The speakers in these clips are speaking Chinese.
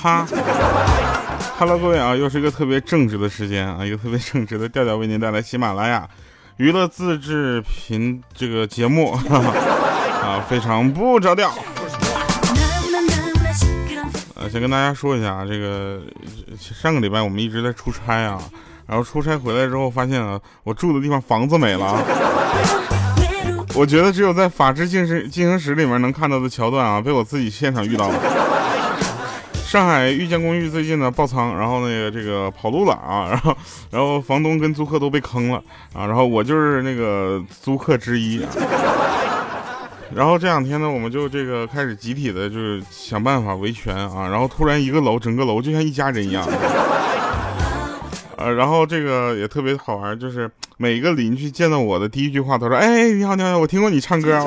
哈，Hello，各位啊，又是一个特别正直的时间啊，一个特别正直的调调为您带来喜马拉雅娱乐自制频这个节目 啊，非常不着调。呃，先跟大家说一下啊，这个上个礼拜我们一直在出差啊，然后出差回来之后发现啊，我住的地方房子没了。我觉得只有在《法制进行进行时》里面能看到的桥段啊，被我自己现场遇到了。上海遇见公寓最近呢爆仓，然后那个这个跑路了啊，然后然后房东跟租客都被坑了啊，然后我就是那个租客之一。然后这两天呢，我们就这个开始集体的，就是想办法维权啊，然后突然一个楼整个楼就像一家人一样。呃，然后这个也特别好玩，就是每一个邻居见到我的第一句话都说：“哎，你好，你好，我听过你唱歌。”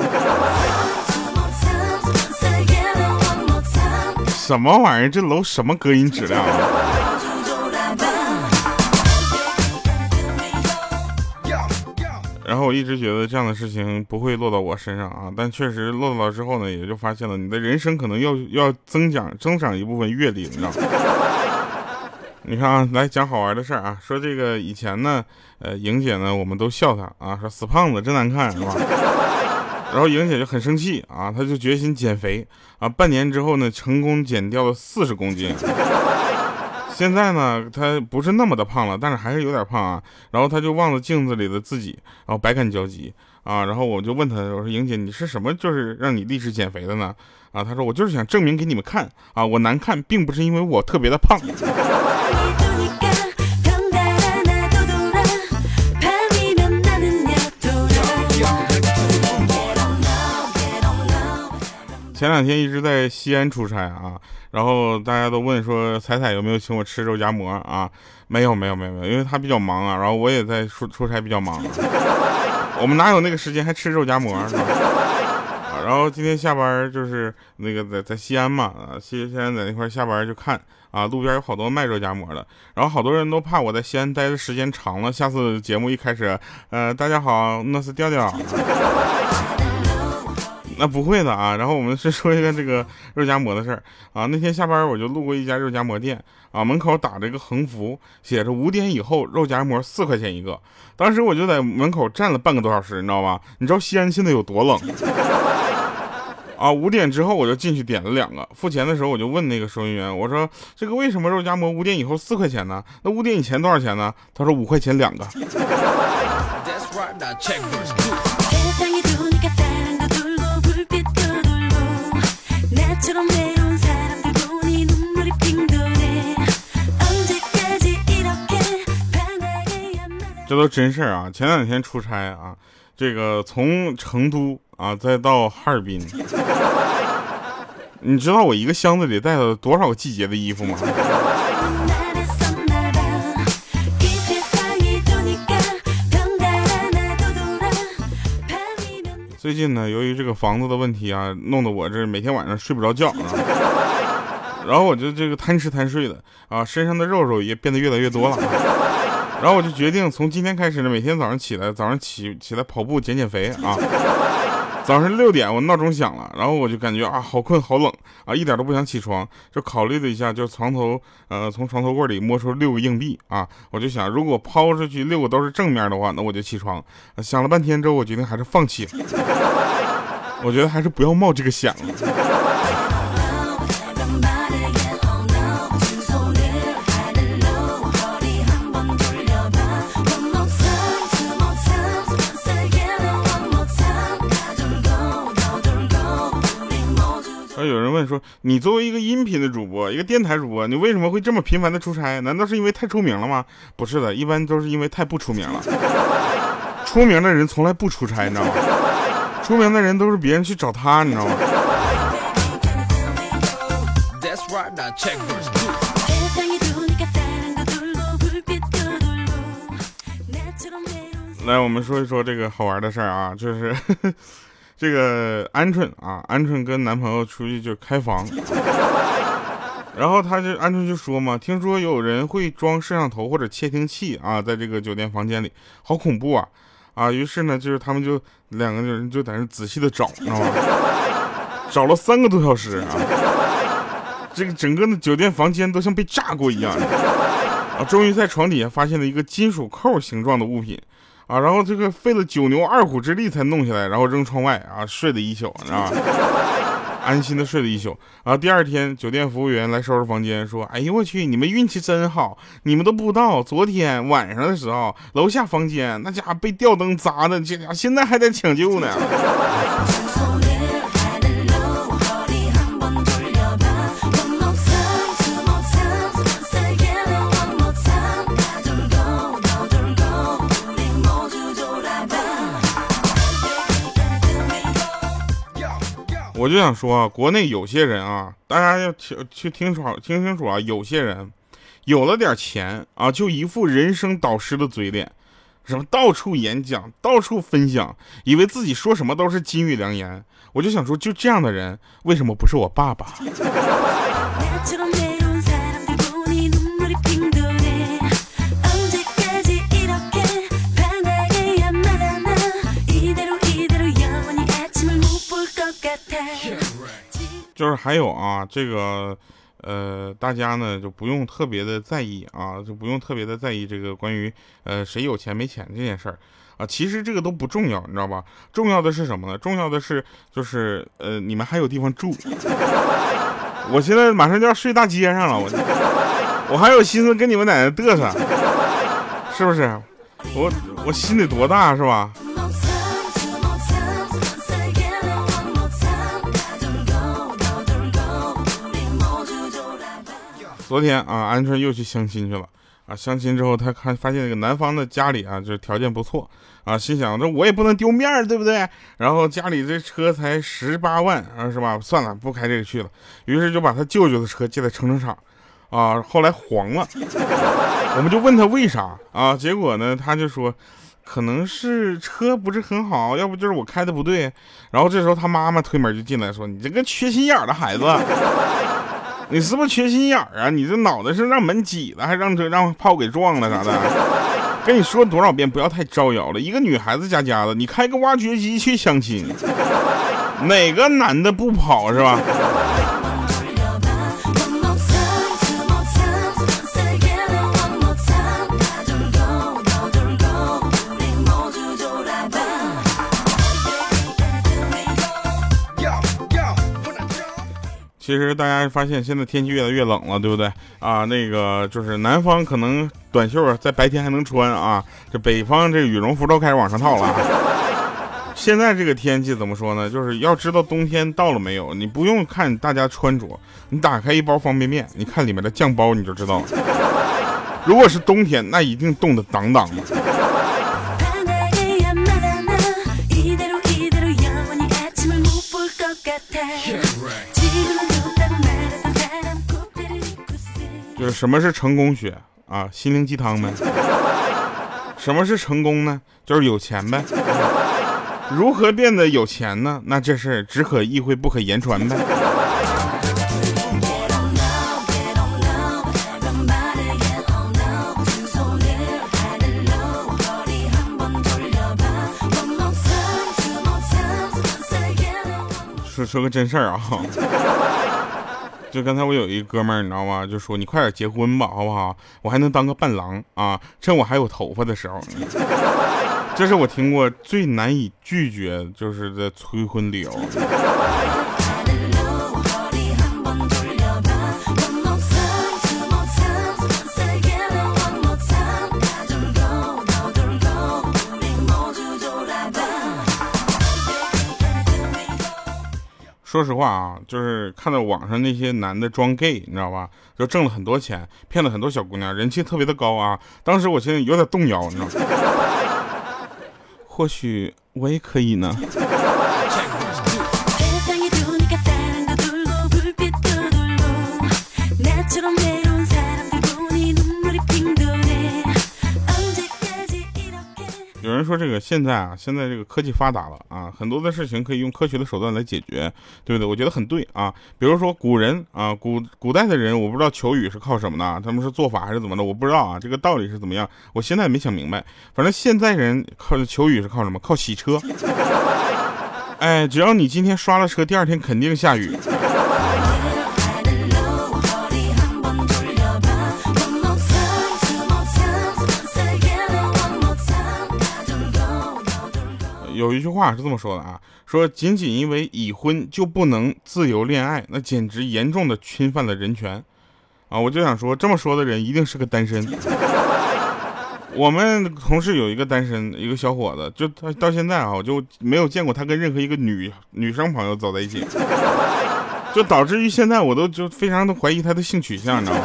什么玩意儿？这楼什么隔音质量啊？然后我一直觉得这样的事情不会落到我身上啊，但确实落到之后呢，也就发现了你的人生可能要要增长增长一部分阅历，你知道吗？你看啊，来讲好玩的事儿啊，说这个以前呢，呃，莹姐呢，我们都笑她啊，说死胖子真难看，是吧？然后莹姐就很生气啊，她就决心减肥啊，半年之后呢，成功减掉了四十公斤。现在呢，她不是那么的胖了，但是还是有点胖啊。然后她就望着镜子里的自己，然后百感交集啊。然后我就问她，我说莹姐，你是什么就是让你立志减肥的呢？啊，她说我就是想证明给你们看啊，我难看并不是因为我特别的胖。前两天一直在西安出差啊，然后大家都问说彩彩有没有请我吃肉夹馍啊？没有没有没有没有，因为他比较忙啊，然后我也在出出差比较忙，我们哪有那个时间还吃肉夹馍？然后今天下班就是那个在在西安嘛，啊西西安在那块下班就看啊，路边有好多卖肉夹馍的，然后好多人都怕我在西安待的时间长了，下次节目一开始，呃大家好，那是调调。那不会的啊，然后我们是说一个这个肉夹馍的事儿啊。那天下班我就路过一家肉夹馍店啊，门口打着一个横幅，写着五点以后肉夹馍四块钱一个。当时我就在门口站了半个多小时，你知道吧？你知道西安现在有多冷 啊？五点之后我就进去点了两个，付钱的时候我就问那个收银员，我说这个为什么肉夹馍五点以后四块钱呢？那五点以前多少钱呢？他说五块钱两个。这都真事儿啊！前两天出差啊，这个从成都啊再到哈尔滨，你知道我一个箱子里带了多少个季节的衣服吗？最近呢，由于这个房子的问题啊，弄得我这每天晚上睡不着觉啊。然后我就这个贪吃贪睡的啊，身上的肉肉也变得越来越多了。然后我就决定从今天开始呢，每天早上起来，早上起起来跑步减减肥啊。早上六点我闹钟响了，然后我就感觉啊好困好冷啊，一点都不想起床。就考虑了一下，就床头呃从床头柜里摸出六个硬币啊，我就想如果抛出去六个都是正面的话，那我就起床。想了半天之后，我决定还是放弃。我觉得还是不要冒这个险了。有人问说：“你作为一个音频的主播，一个电台主播，你为什么会这么频繁的出差？难道是因为太出名了吗？”不是的，一般都是因为太不出名了。出名的人从来不出差，你知道吗？出名的人都是别人去找他，你知道吗？来，我们说一说这个好玩的事儿啊，就是。这个鹌鹑啊，鹌鹑跟男朋友出去就开房，然后他就鹌鹑就说嘛，听说有人会装摄像头或者窃听器啊，在这个酒店房间里，好恐怖啊啊！于是呢，就是他们就两个人就在那仔细的找，知道吗？找了三个多小时啊，这个整个的酒店房间都像被炸过一样。啊，终于在床底下发现了一个金属扣形状的物品，啊，然后这个费了九牛二虎之力才弄下来，然后扔窗外，啊，睡了一宿，知道吧？安心的睡了一宿。然后第二天，酒店服务员来收拾房间，说：“哎呦我去，你们运气真好，你们都不知道，昨天晚上的时候，楼下房间那家伙被吊灯砸的，这家现在还在抢救呢。”我就想说啊，国内有些人啊，大家要听去听楚听清楚啊，有些人有了点钱啊，就一副人生导师的嘴脸，什么到处演讲，到处分享，以为自己说什么都是金玉良言。我就想说，就这样的人，为什么不是我爸爸？就是还有啊，这个，呃，大家呢就不用特别的在意啊，就不用特别的在意这个关于呃谁有钱没钱这件事儿啊，其实这个都不重要，你知道吧？重要的是什么呢？重要的是就是呃你们还有地方住。我现在马上就要睡大街上了，我我还有心思跟你们在那嘚瑟，是不是？我我心得多大是吧？昨天啊，鹌鹑又去相亲去了啊！相亲之后，他看发现那个男方的家里啊，就是条件不错啊，心想这我也不能丢面儿，对不对？然后家里这车才十八万啊，是吧？算了，不开这个去了。于是就把他舅舅的车借在乘车场啊，后来黄了。我们就问他为啥啊？结果呢，他就说可能是车不是很好，要不就是我开的不对。然后这时候他妈妈推门就进来说：“你这个缺心眼的孩子。”你是不是缺心眼儿啊？你这脑袋是让门挤了，还让这让炮给撞了啥的？跟你说多少遍，不要太招摇了。一个女孩子家家的，你开个挖掘机去相亲，哪个男的不跑是吧？其实大家发现现在天气越来越冷了，对不对啊？那个就是南方可能短袖在白天还能穿啊，这北方这羽绒服都开始往上套了。现在这个天气怎么说呢？就是要知道冬天到了没有，你不用看大家穿着，你打开一包方便面，你看里面的酱包你就知道了。如果是冬天，那一定冻得当当的。就是什么是成功学啊？心灵鸡汤呗。什么是成功呢？就是有钱呗。如何变得有钱呢？那这事只可意会不可言传呗。说说个真事儿啊。就刚才我有一个哥们儿，你知道吗？就说你快点结婚吧，好不好？我还能当个伴郎啊，趁我还有头发的时候。这是我听过最难以拒绝就是的催婚理由。说实话啊，就是看到网上那些男的装 gay，你知道吧？就挣了很多钱，骗了很多小姑娘，人气特别的高啊。当时我现在有点动摇，你知道吗？或许我也可以呢。说这个现在啊，现在这个科技发达了啊，很多的事情可以用科学的手段来解决，对不对？我觉得很对啊。比如说古人啊，古古代的人，我不知道求雨是靠什么呢？他们是做法还是怎么的？我不知道啊，这个道理是怎么样？我现在没想明白。反正现在人靠求雨是靠什么？靠洗车。哎，只要你今天刷了车，第二天肯定下雨。有一句话是这么说的啊，说仅仅因为已婚就不能自由恋爱，那简直严重的侵犯了人权啊！我就想说，这么说的人一定是个单身。我们同事有一个单身一个小伙子，就他到现在啊，我就没有见过他跟任何一个女女生朋友走在一起，就导致于现在我都就非常的怀疑他的性取向，你知道吗？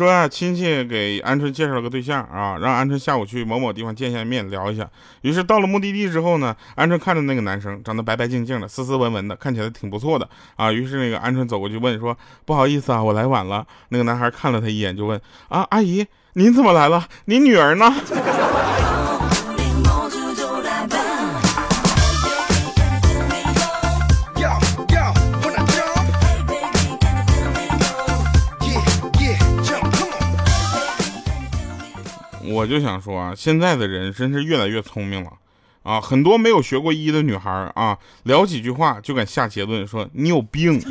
说啊，亲戚给鹌鹑介绍了个对象啊，让鹌鹑下午去某某地方见一下面，聊一下。于是到了目的地之后呢，鹌鹑看着那个男生长得白白净净的，斯斯文文的，看起来挺不错的啊。于是那个鹌鹑走过去问说：“不好意思啊，我来晚了。”那个男孩看了他一眼，就问：“啊，阿姨，您怎么来了？您女儿呢？” 我就想说啊，现在的人真是越来越聪明了，啊，很多没有学过医的女孩啊，聊几句话就敢下结论说你有病。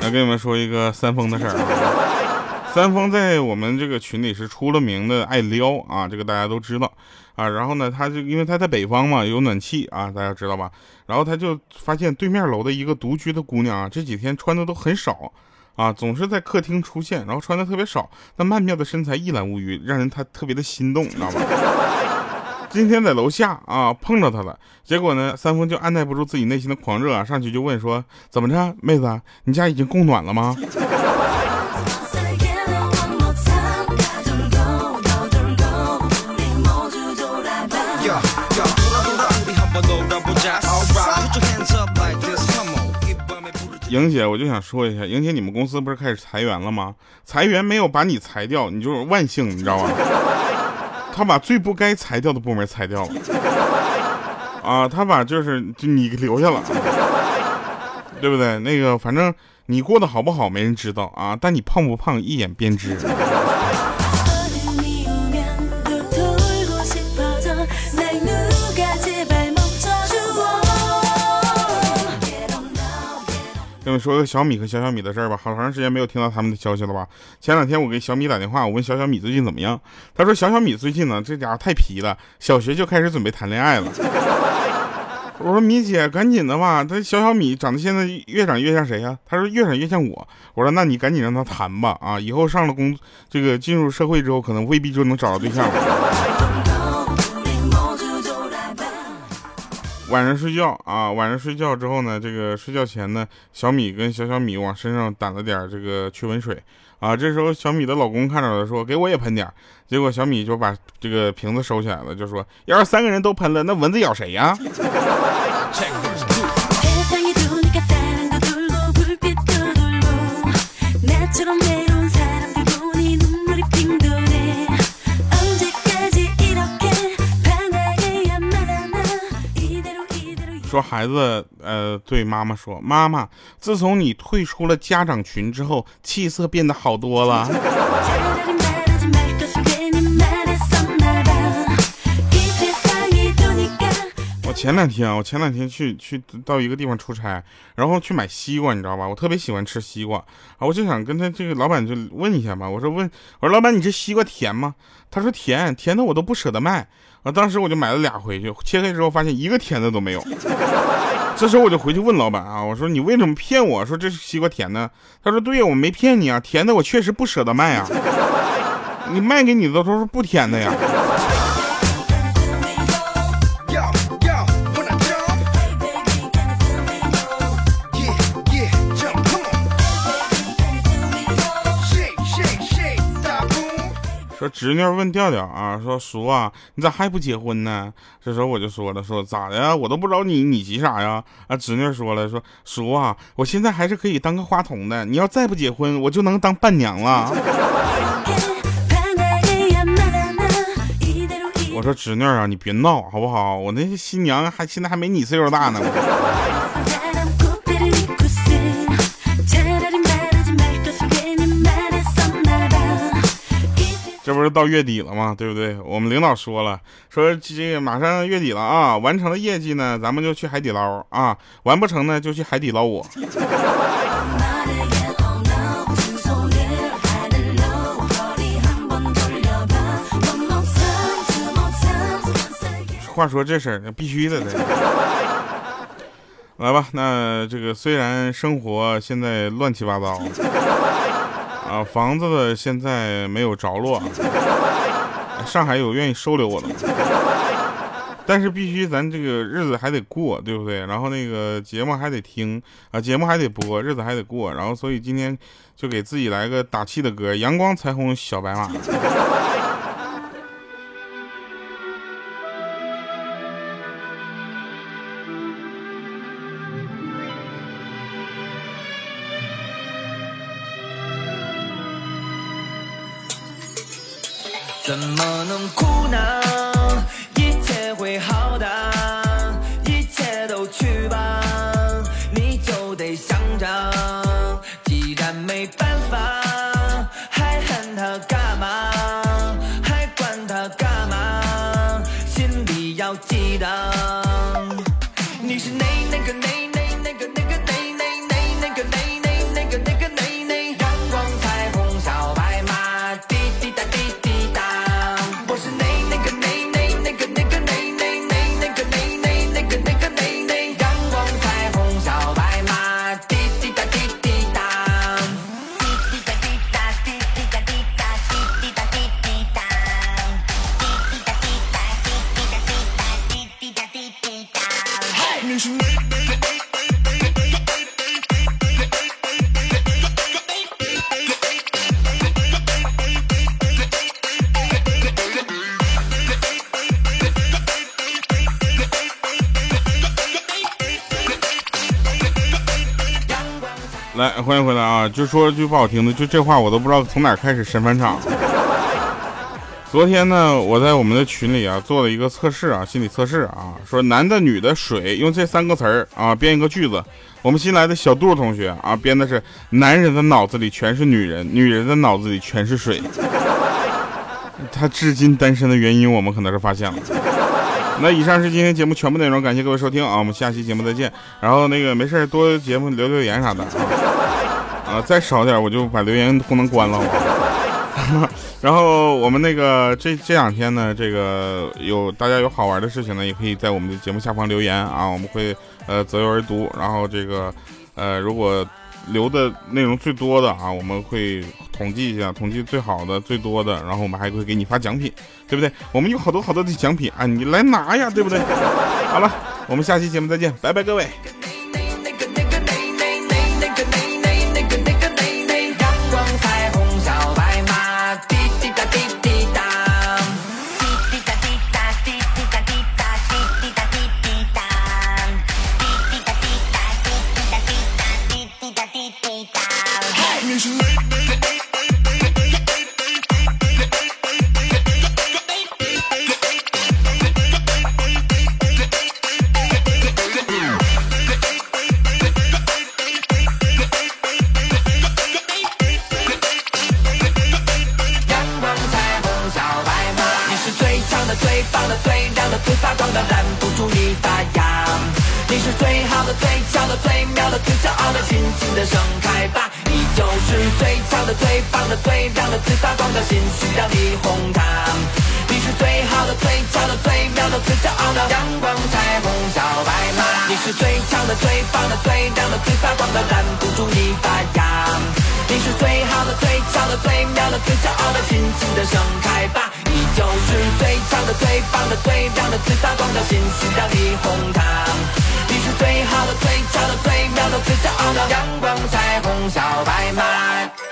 来跟你们说一个三丰的事儿啊，三丰在我们这个群里是出了名的爱撩啊，这个大家都知道。啊，然后呢，他就因为他在北方嘛，有暖气啊，大家知道吧？然后他就发现对面楼的一个独居的姑娘啊，这几天穿的都很少，啊，总是在客厅出现，然后穿的特别少，那曼妙的身材一览无余，让人他特别的心动，你知道吗？今天在楼下啊碰到他了，结果呢，三丰就按耐不住自己内心的狂热啊，上去就问说，怎么着，妹子，你家已经供暖了吗？莹姐，我就想说一下，莹姐，你们公司不是开始裁员了吗？裁员没有把你裁掉，你就是万幸，你知道吧？他把最不该裁掉的部门裁掉了，啊，他把就是就你留下了，对不对？那个反正你过得好不好没人知道啊，但你胖不胖一眼便知。说个小米和小小米的事儿吧，好长时间没有听到他们的消息了吧？前两天我给小米打电话，我问小小米最近怎么样，他说小小米最近呢，这家伙太皮了，小学就开始准备谈恋爱了。我说米姐，赶紧的吧，他小小米长得现在越长越像谁呀？他说越长越像我。我说那你赶紧让他谈吧，啊，以后上了工，这个进入社会之后，可能未必就能找到对象了。晚上睡觉啊，晚上睡觉之后呢，这个睡觉前呢，小米跟小小米往身上掸了点这个驱蚊水啊。这时候小米的老公看着了，说给我也喷点。结果小米就把这个瓶子收起来了，就说要是三个人都喷了，那蚊子咬谁呀？说孩子，呃，对妈妈说，妈妈，自从你退出了家长群之后，气色变得好多了。前两天啊，我前两天去去到一个地方出差，然后去买西瓜，你知道吧？我特别喜欢吃西瓜啊，我就想跟他这个老板就问一下吧。我说问，我说老板，你这西瓜甜吗？他说甜，甜的我都不舍得卖。啊！当时我就买了俩回去，切开之后发现一个甜的都没有。这时候我就回去问老板啊，我说你为什么骗我说这是西瓜甜的？他说对呀，我没骗你啊，甜的我确实不舍得卖啊。你卖给你的都是不甜的呀。说侄女问调调啊，说叔啊，你咋还不结婚呢？这时候我就说了，说咋的呀？我都不找你，你急啥呀？啊，侄女说了，说叔啊，我现在还是可以当个花童的，你要再不结婚，我就能当伴娘了。我说侄女啊，你别闹好不好？我那些新娘还现在还没你岁数大呢。是到月底了嘛？对不对？我们领导说了，说这个马上月底了啊，完成了业绩呢，咱们就去海底捞啊；完不成呢，就去海底捞我。话说这事儿，必须的。来吧，那这个虽然生活现在乱七八糟。啊，房子的现在没有着落，上海有愿意收留我的，但是必须咱这个日子还得过，对不对？然后那个节目还得听啊，节目还得播，日子还得过，然后所以今天就给自己来个打气的歌，《阳光彩虹小白马》。怎么能哭呢？来，欢迎回来啊！就说句不好听的，就这话我都不知道从哪开始神返场。昨天呢，我在我们的群里啊做了一个测试啊，心理测试啊，说男的、女的、水，用这三个词儿啊编一个句子。我们新来的小杜同学啊编的是：男人的脑子里全是女人，女人的脑子里全是水。他至今单身的原因，我们可能是发现了。那以上是今天节目全部内容，感谢各位收听啊！我们下期节目再见。然后那个没事多节目留留言啥的。啊，再少点我就把留言功能关了。然后我们那个这这两天呢，这个有大家有好玩的事情呢，也可以在我们的节目下方留言啊，我们会呃择优而读。然后这个呃如果留的内容最多的啊，我们会统计一下，统计最好的、最多的，然后我们还会给你发奖品，对不对？我们有好多好多的奖品啊，你来拿呀，对不对？好了，我们下期节目再见，拜拜，各位。尽情的盛开吧！你就是最亮的、最发光的心，需要你哄它。你是最好的、最俏的、最妙的、最骄傲的阳光彩虹小白马。你是最强的、最棒的、最亮的、最发光的，拦不住你发芽。你是最好的、最俏的、最妙的、最骄傲的，尽情的盛开吧。你就是最强的、最棒的、最亮的、最发光的心，需要你哄它。是最好的、最俏的、最妙的、最骄傲的阳光彩虹小白马。